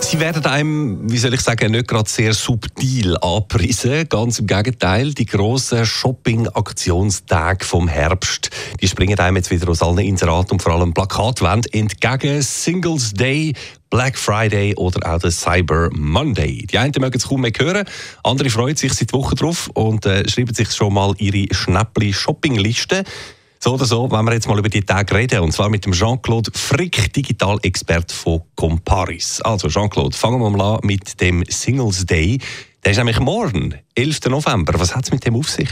Sie werden einem, wie soll ich sagen, nicht gerade sehr subtil anpreisen. Ganz im Gegenteil, die grossen Shopping-Aktionstage vom Herbst, die springen einem jetzt wieder aus allen Inseraten und vor allem Plakatwänden entgegen. Singles Day, Black Friday oder auch der Cyber Monday. Die einen mögen es kaum mehr hören, andere freuen sich seit Wochen drauf und äh, schreiben sich schon mal ihre Schnäppli-Shopping-Liste. So oder so, wenn wir jetzt mal über die Tage reden, und zwar mit dem Jean-Claude Frick, Digital-Expert von Comparis. Also Jean-Claude, fangen wir mal an mit dem Singles Day. Der ist nämlich morgen, 11. November. Was hat es mit dem auf sich?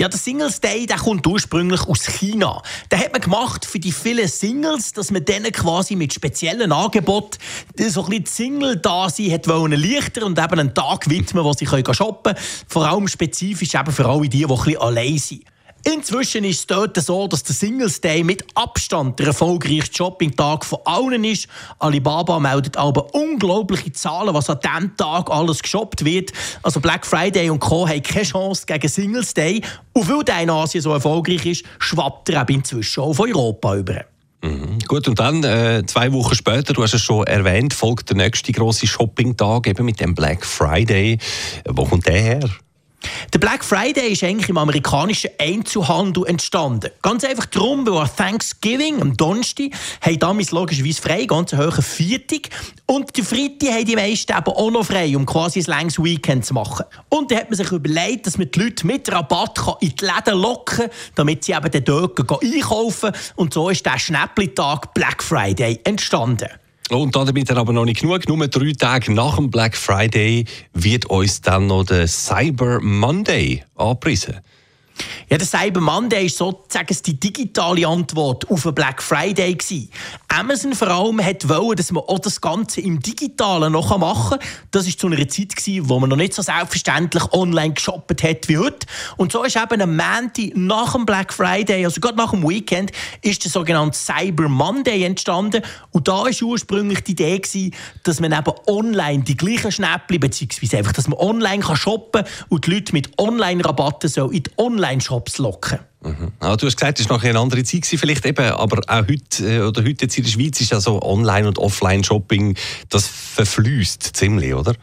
Ja, der Singles Day, der kommt ursprünglich aus China. Den hat man gemacht für die vielen Singles, dass man denen quasi mit speziellen Angeboten so ein bisschen Single da sein hat wollen leichter und eben einen Tag widmen, wo sie shoppen können. Vor allem spezifisch eben für alle die, die ein bisschen allein sind. Inzwischen ist es dort so, dass der Singles Day mit Abstand der erfolgreichste Shopping-Tag von allen ist. Alibaba meldet aber unglaubliche Zahlen, was an diesem Tag alles geshoppt wird. Also Black Friday und Co. haben keine Chance gegen Singles Day. Und weil der in Asien so erfolgreich ist, schwappt er inzwischen auch auf Europa über. Mhm. Gut, und dann äh, zwei Wochen später, du hast es schon erwähnt, folgt der nächste große Shopping-Tag eben mit dem Black Friday. Wo kommt der her? Der Black Friday ist eigentlich im amerikanischen Einzelhandel entstanden. Ganz einfach darum, weil an Thanksgiving, am Donnerstag, haben damals logischerweise frei, ganz hohe Viertig. Und die Freitag haben die meisten eben auch noch frei, um quasi ein langes Weekend zu machen. Und dann hat man sich überlegt, dass man die Leute mit Rabatt in die Läden locken kann, damit sie eben dort einkaufen. Und so ist der Schnäppli-Tag Black Friday entstanden. Und damit aber noch nicht genug. Nur drei Tage nach dem Black Friday wird uns dann noch der Cyber Monday angepriesen. Ja, der Cyber Monday war sozusagen die digitale Antwort auf den Black Friday. Gewesen. Amazon vor allem hat wollen, dass man auch das Ganze im Digitalen noch machen kann. Das war zu einer Zeit, gewesen, wo man noch nicht so selbstverständlich online geshoppt hat wie heute. Und so ist eben am Montag nach dem Black Friday, also gerade nach dem Weekend, ist der sogenannte Cyber Monday entstanden. Und da war ursprünglich die Idee, gewesen, dass man eben online die gleichen Schnäppchen, beziehungsweise einfach, dass man online shoppen kann und die Leute mit Online-Rabatten in die Online-Shops locken. Mhm. Ah, du hast gesagt, es war noch eine andere Zeit vielleicht eben, aber auch heute äh, oder heute jetzt in der Schweiz ist ja so Online- und Offline-Shopping, das verfließt ziemlich, oder?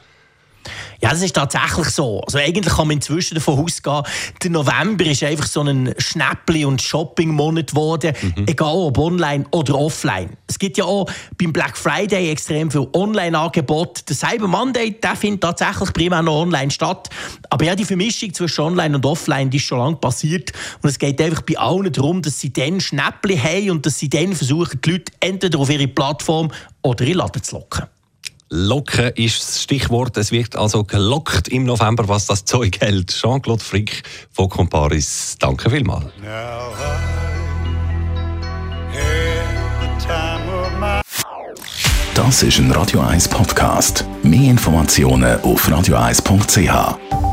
Ja, das ist tatsächlich so. Also eigentlich kann man inzwischen davon ausgehen, der November ist einfach so ein Schnäppli- und Shopping-Monat geworden, mhm. egal ob online oder offline. Es gibt ja auch beim Black Friday extrem viel Online-Angebote. Der Cyber Monday, der findet tatsächlich primär noch online statt. Aber ja, die Vermischung zwischen online und offline, die ist schon lange passiert. Und es geht einfach bei allen darum, dass sie dann Schnäppli haben und dass sie dann versuchen, die Leute entweder auf ihre Plattform oder in Laden zu locken. Locken ist das Stichwort. Es wird also gelockt im November, was das Zeug hält. Jean-Claude Frick von Comparis. Danke vielmals. Das ist ein Radio 1 Podcast. Mehr Informationen auf radio1.ch.